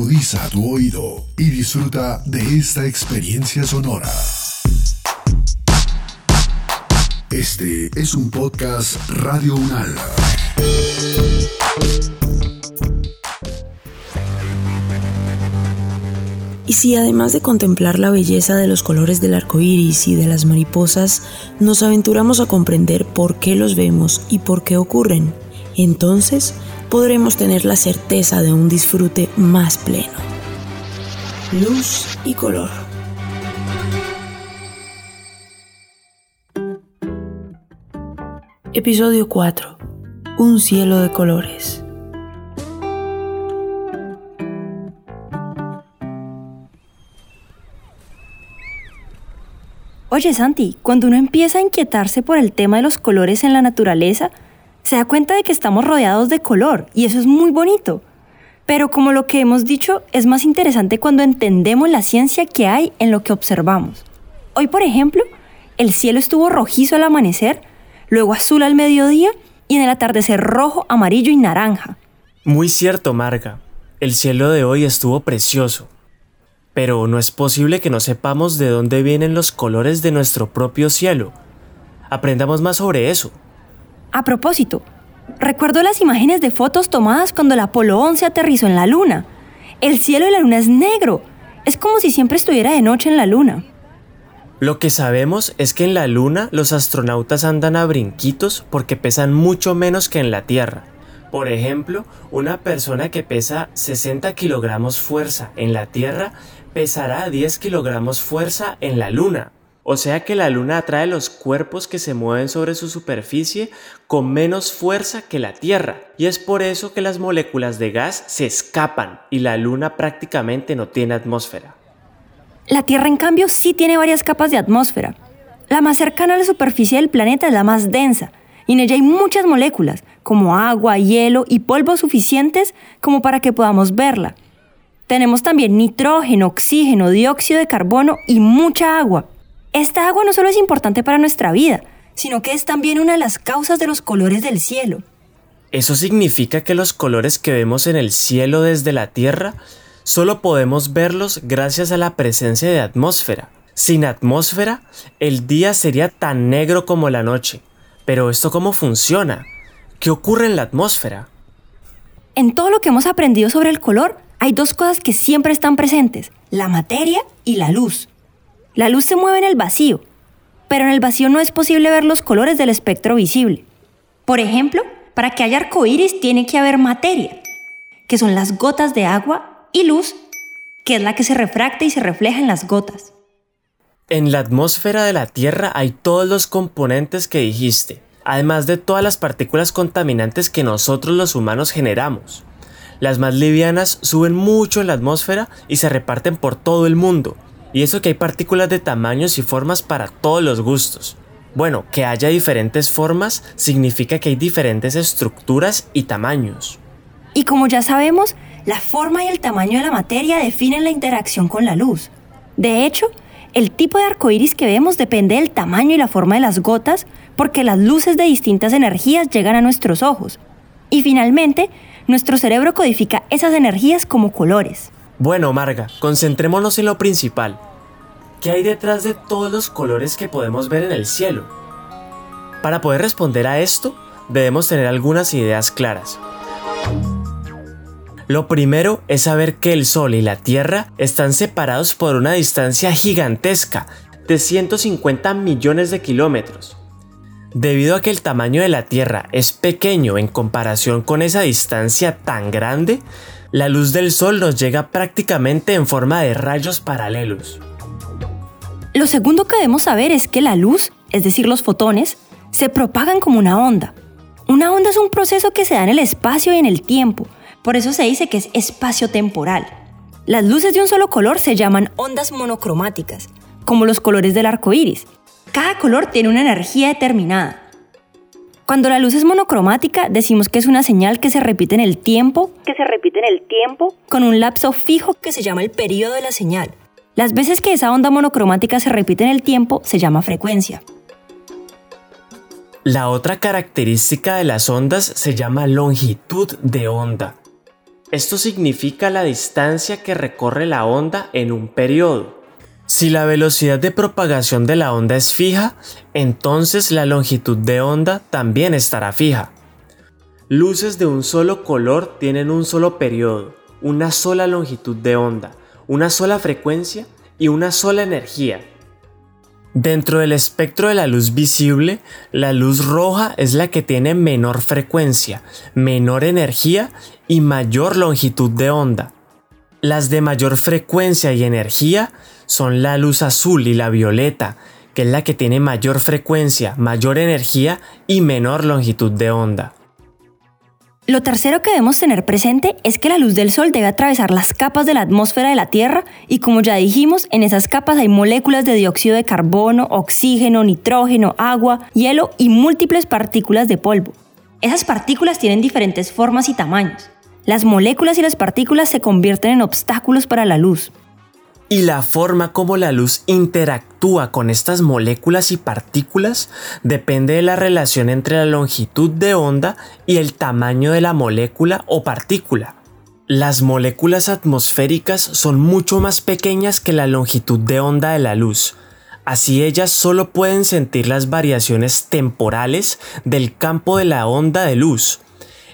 Agudiza tu oído y disfruta de esta experiencia sonora. Este es un podcast Radio Unal. Y si además de contemplar la belleza de los colores del arco iris y de las mariposas, nos aventuramos a comprender por qué los vemos y por qué ocurren, entonces podremos tener la certeza de un disfrute más pleno. Luz y color. Episodio 4. Un cielo de colores. Oye Santi, cuando uno empieza a inquietarse por el tema de los colores en la naturaleza, se da cuenta de que estamos rodeados de color y eso es muy bonito. Pero como lo que hemos dicho, es más interesante cuando entendemos la ciencia que hay en lo que observamos. Hoy, por ejemplo, el cielo estuvo rojizo al amanecer, luego azul al mediodía y en el atardecer rojo, amarillo y naranja. Muy cierto, Marga. El cielo de hoy estuvo precioso. Pero no es posible que no sepamos de dónde vienen los colores de nuestro propio cielo. Aprendamos más sobre eso. A propósito, recuerdo las imágenes de fotos tomadas cuando el Apolo 11 aterrizó en la Luna. El cielo de la Luna es negro. Es como si siempre estuviera de noche en la Luna. Lo que sabemos es que en la Luna los astronautas andan a brinquitos porque pesan mucho menos que en la Tierra. Por ejemplo, una persona que pesa 60 kilogramos fuerza en la Tierra pesará 10 kilogramos fuerza en la Luna. O sea que la Luna atrae los cuerpos que se mueven sobre su superficie con menos fuerza que la Tierra. Y es por eso que las moléculas de gas se escapan y la Luna prácticamente no tiene atmósfera. La Tierra, en cambio, sí tiene varias capas de atmósfera. La más cercana a la superficie del planeta es la más densa, y en ella hay muchas moléculas, como agua, hielo y polvo suficientes como para que podamos verla. Tenemos también nitrógeno, oxígeno, dióxido de carbono y mucha agua. Esta agua no solo es importante para nuestra vida, sino que es también una de las causas de los colores del cielo. Eso significa que los colores que vemos en el cielo desde la Tierra solo podemos verlos gracias a la presencia de atmósfera. Sin atmósfera, el día sería tan negro como la noche. Pero ¿esto cómo funciona? ¿Qué ocurre en la atmósfera? En todo lo que hemos aprendido sobre el color, hay dos cosas que siempre están presentes, la materia y la luz. La luz se mueve en el vacío, pero en el vacío no es posible ver los colores del espectro visible. Por ejemplo, para que haya arcoíris tiene que haber materia, que son las gotas de agua, y luz, que es la que se refracta y se refleja en las gotas. En la atmósfera de la Tierra hay todos los componentes que dijiste, además de todas las partículas contaminantes que nosotros los humanos generamos. Las más livianas suben mucho en la atmósfera y se reparten por todo el mundo. Y eso que hay partículas de tamaños y formas para todos los gustos. Bueno, que haya diferentes formas significa que hay diferentes estructuras y tamaños. Y como ya sabemos, la forma y el tamaño de la materia definen la interacción con la luz. De hecho, el tipo de arcoíris que vemos depende del tamaño y la forma de las gotas, porque las luces de distintas energías llegan a nuestros ojos. Y finalmente, nuestro cerebro codifica esas energías como colores. Bueno, Marga, concentrémonos en lo principal. ¿Qué hay detrás de todos los colores que podemos ver en el cielo? Para poder responder a esto, debemos tener algunas ideas claras. Lo primero es saber que el Sol y la Tierra están separados por una distancia gigantesca de 150 millones de kilómetros. Debido a que el tamaño de la Tierra es pequeño en comparación con esa distancia tan grande, la luz del Sol nos llega prácticamente en forma de rayos paralelos. Lo segundo que debemos saber es que la luz, es decir, los fotones, se propagan como una onda. Una onda es un proceso que se da en el espacio y en el tiempo, por eso se dice que es espacio-temporal. Las luces de un solo color se llaman ondas monocromáticas, como los colores del arco iris, cada color tiene una energía determinada. Cuando la luz es monocromática, decimos que es una señal que se repite en el tiempo, que se repite en el tiempo, con un lapso fijo que se llama el periodo de la señal. Las veces que esa onda monocromática se repite en el tiempo se llama frecuencia. La otra característica de las ondas se llama longitud de onda. Esto significa la distancia que recorre la onda en un periodo. Si la velocidad de propagación de la onda es fija, entonces la longitud de onda también estará fija. Luces de un solo color tienen un solo periodo, una sola longitud de onda, una sola frecuencia y una sola energía. Dentro del espectro de la luz visible, la luz roja es la que tiene menor frecuencia, menor energía y mayor longitud de onda. Las de mayor frecuencia y energía son la luz azul y la violeta, que es la que tiene mayor frecuencia, mayor energía y menor longitud de onda. Lo tercero que debemos tener presente es que la luz del Sol debe atravesar las capas de la atmósfera de la Tierra y como ya dijimos, en esas capas hay moléculas de dióxido de carbono, oxígeno, nitrógeno, agua, hielo y múltiples partículas de polvo. Esas partículas tienen diferentes formas y tamaños. Las moléculas y las partículas se convierten en obstáculos para la luz y la forma como la luz interactúa con estas moléculas y partículas depende de la relación entre la longitud de onda y el tamaño de la molécula o partícula. Las moléculas atmosféricas son mucho más pequeñas que la longitud de onda de la luz, así ellas solo pueden sentir las variaciones temporales del campo de la onda de luz.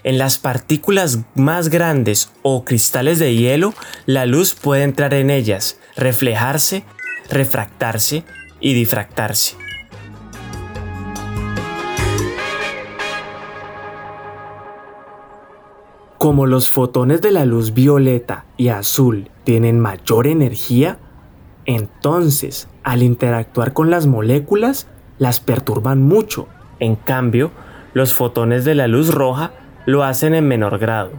En las partículas más grandes o cristales de hielo, la luz puede entrar en ellas, reflejarse, refractarse y difractarse. Como los fotones de la luz violeta y azul tienen mayor energía, entonces al interactuar con las moléculas las perturban mucho. En cambio, los fotones de la luz roja lo hacen en menor grado.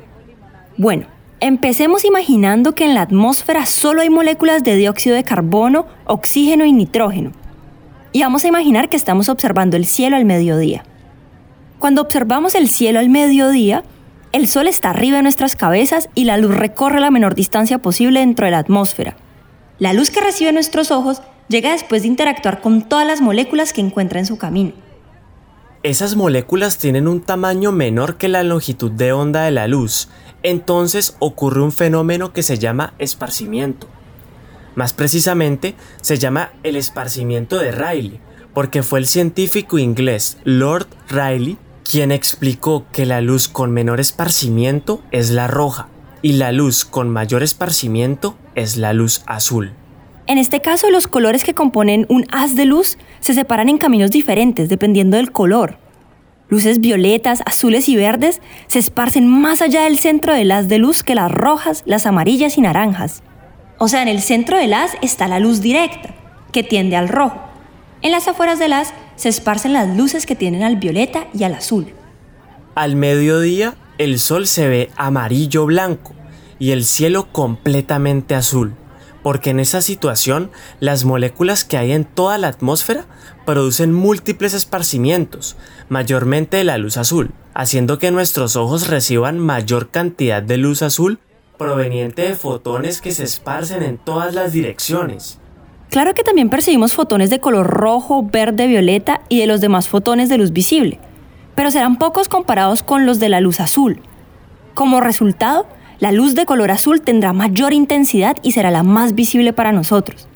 Bueno, empecemos imaginando que en la atmósfera solo hay moléculas de dióxido de carbono, oxígeno y nitrógeno. Y vamos a imaginar que estamos observando el cielo al mediodía. Cuando observamos el cielo al mediodía, el sol está arriba de nuestras cabezas y la luz recorre la menor distancia posible dentro de la atmósfera. La luz que recibe nuestros ojos llega después de interactuar con todas las moléculas que encuentra en su camino. Esas moléculas tienen un tamaño menor que la longitud de onda de la luz, entonces ocurre un fenómeno que se llama esparcimiento. Más precisamente, se llama el esparcimiento de Rayleigh, porque fue el científico inglés Lord Rayleigh quien explicó que la luz con menor esparcimiento es la roja y la luz con mayor esparcimiento es la luz azul. En este caso, los colores que componen un haz de luz se separan en caminos diferentes dependiendo del color. Luces violetas, azules y verdes se esparcen más allá del centro del haz de luz que las rojas, las amarillas y naranjas. O sea, en el centro del haz está la luz directa, que tiende al rojo. En las afueras del haz se esparcen las luces que tienden al violeta y al azul. Al mediodía, el sol se ve amarillo-blanco y el cielo completamente azul porque en esa situación las moléculas que hay en toda la atmósfera producen múltiples esparcimientos, mayormente de la luz azul, haciendo que nuestros ojos reciban mayor cantidad de luz azul proveniente de fotones que se esparcen en todas las direcciones. Claro que también percibimos fotones de color rojo, verde, violeta y de los demás fotones de luz visible, pero serán pocos comparados con los de la luz azul. Como resultado, la luz de color azul tendrá mayor intensidad y será la más visible para nosotros.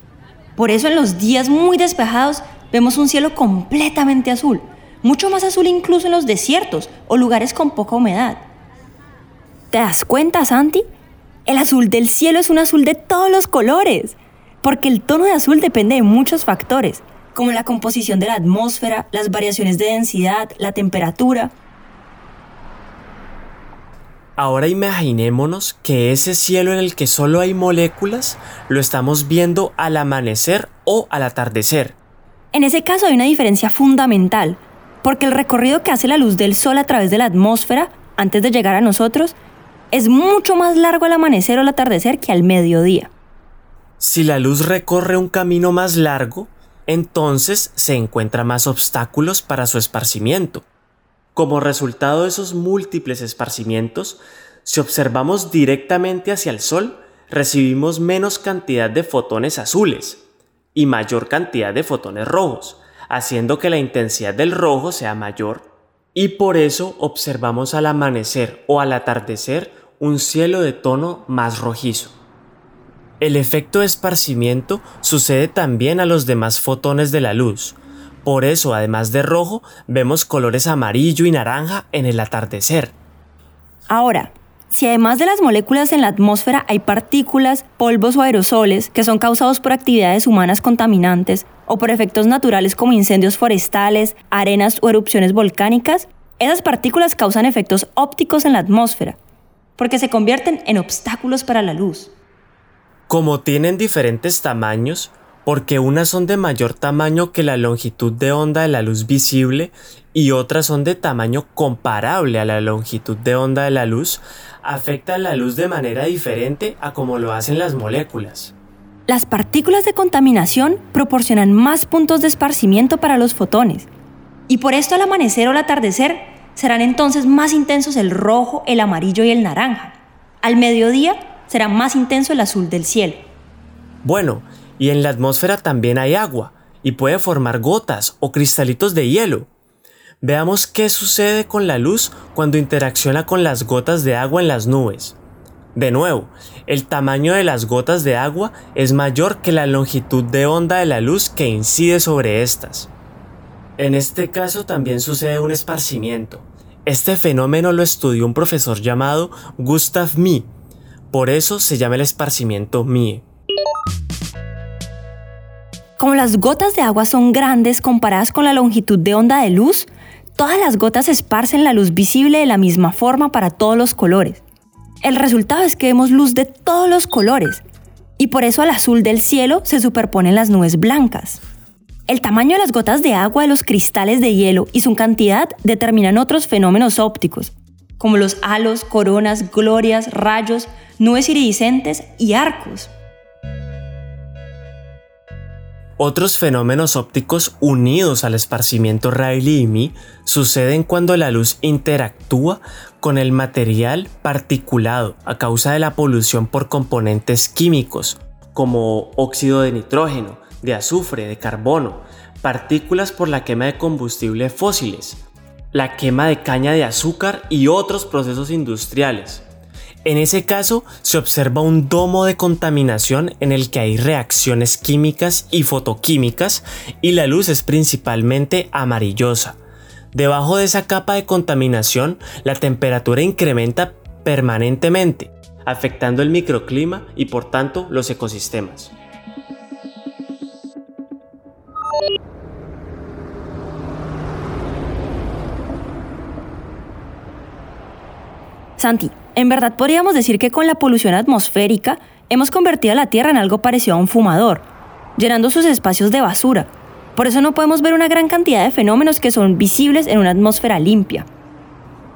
Por eso en los días muy despejados vemos un cielo completamente azul, mucho más azul incluso en los desiertos o lugares con poca humedad. ¿Te das cuenta, Santi? El azul del cielo es un azul de todos los colores, porque el tono de azul depende de muchos factores, como la composición de la atmósfera, las variaciones de densidad, la temperatura, Ahora imaginémonos que ese cielo en el que solo hay moléculas lo estamos viendo al amanecer o al atardecer. En ese caso hay una diferencia fundamental, porque el recorrido que hace la luz del Sol a través de la atmósfera antes de llegar a nosotros es mucho más largo al amanecer o al atardecer que al mediodía. Si la luz recorre un camino más largo, entonces se encuentra más obstáculos para su esparcimiento. Como resultado de esos múltiples esparcimientos, si observamos directamente hacia el Sol, recibimos menos cantidad de fotones azules y mayor cantidad de fotones rojos, haciendo que la intensidad del rojo sea mayor y por eso observamos al amanecer o al atardecer un cielo de tono más rojizo. El efecto de esparcimiento sucede también a los demás fotones de la luz. Por eso, además de rojo, vemos colores amarillo y naranja en el atardecer. Ahora, si además de las moléculas en la atmósfera hay partículas, polvos o aerosoles que son causados por actividades humanas contaminantes o por efectos naturales como incendios forestales, arenas o erupciones volcánicas, esas partículas causan efectos ópticos en la atmósfera, porque se convierten en obstáculos para la luz. Como tienen diferentes tamaños, porque unas son de mayor tamaño que la longitud de onda de la luz visible y otras son de tamaño comparable a la longitud de onda de la luz, afectan la luz de manera diferente a como lo hacen las moléculas. Las partículas de contaminación proporcionan más puntos de esparcimiento para los fotones, y por esto al amanecer o al atardecer serán entonces más intensos el rojo, el amarillo y el naranja. Al mediodía será más intenso el azul del cielo. Bueno, y en la atmósfera también hay agua, y puede formar gotas o cristalitos de hielo. Veamos qué sucede con la luz cuando interacciona con las gotas de agua en las nubes. De nuevo, el tamaño de las gotas de agua es mayor que la longitud de onda de la luz que incide sobre estas. En este caso también sucede un esparcimiento. Este fenómeno lo estudió un profesor llamado Gustav Mie. Por eso se llama el esparcimiento Mie. Como las gotas de agua son grandes comparadas con la longitud de onda de luz, todas las gotas esparcen la luz visible de la misma forma para todos los colores. El resultado es que vemos luz de todos los colores, y por eso al azul del cielo se superponen las nubes blancas. El tamaño de las gotas de agua de los cristales de hielo y su cantidad determinan otros fenómenos ópticos, como los halos, coronas, glorias, rayos, nubes iridiscentes y arcos. Otros fenómenos ópticos unidos al esparcimiento Rayleigh suceden cuando la luz interactúa con el material particulado a causa de la polución por componentes químicos como óxido de nitrógeno, de azufre, de carbono, partículas por la quema de combustibles fósiles, la quema de caña de azúcar y otros procesos industriales. En ese caso, se observa un domo de contaminación en el que hay reacciones químicas y fotoquímicas y la luz es principalmente amarillosa. Debajo de esa capa de contaminación, la temperatura incrementa permanentemente, afectando el microclima y por tanto los ecosistemas. Santi, en verdad podríamos decir que con la polución atmosférica hemos convertido a la Tierra en algo parecido a un fumador, llenando sus espacios de basura. Por eso no podemos ver una gran cantidad de fenómenos que son visibles en una atmósfera limpia.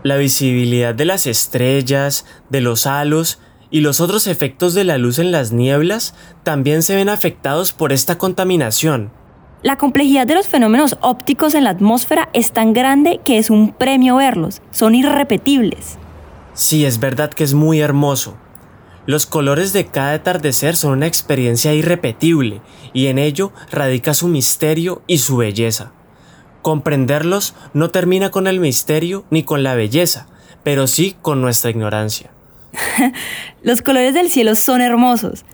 La visibilidad de las estrellas, de los halos y los otros efectos de la luz en las nieblas también se ven afectados por esta contaminación. La complejidad de los fenómenos ópticos en la atmósfera es tan grande que es un premio verlos, son irrepetibles. Sí, es verdad que es muy hermoso. Los colores de cada atardecer son una experiencia irrepetible y en ello radica su misterio y su belleza. Comprenderlos no termina con el misterio ni con la belleza, pero sí con nuestra ignorancia. los colores del cielo son hermosos.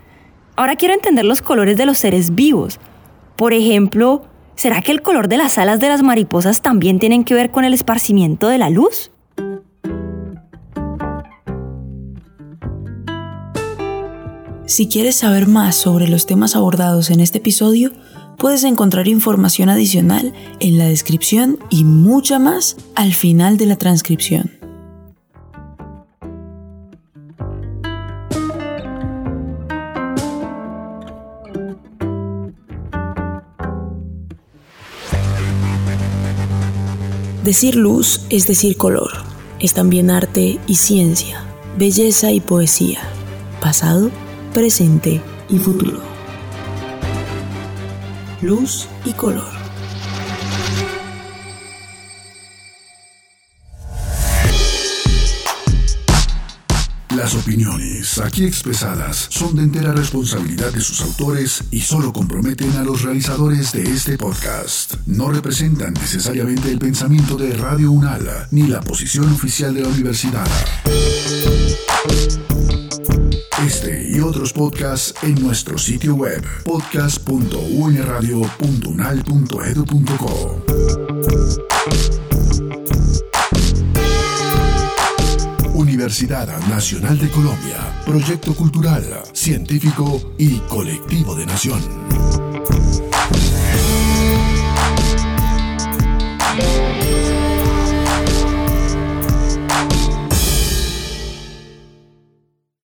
Ahora quiero entender los colores de los seres vivos. Por ejemplo, ¿será que el color de las alas de las mariposas también tienen que ver con el esparcimiento de la luz? Si quieres saber más sobre los temas abordados en este episodio, puedes encontrar información adicional en la descripción y mucha más al final de la transcripción. Decir luz es decir color, es también arte y ciencia, belleza y poesía, pasado presente y futuro. Luz y color. Las opiniones aquí expresadas son de entera responsabilidad de sus autores y solo comprometen a los realizadores de este podcast. No representan necesariamente el pensamiento de Radio Unala ni la posición oficial de la universidad. Podcast en nuestro sitio web podcast.unradio.unal.edu.co. Universidad Nacional de Colombia, proyecto cultural, científico y colectivo de nación.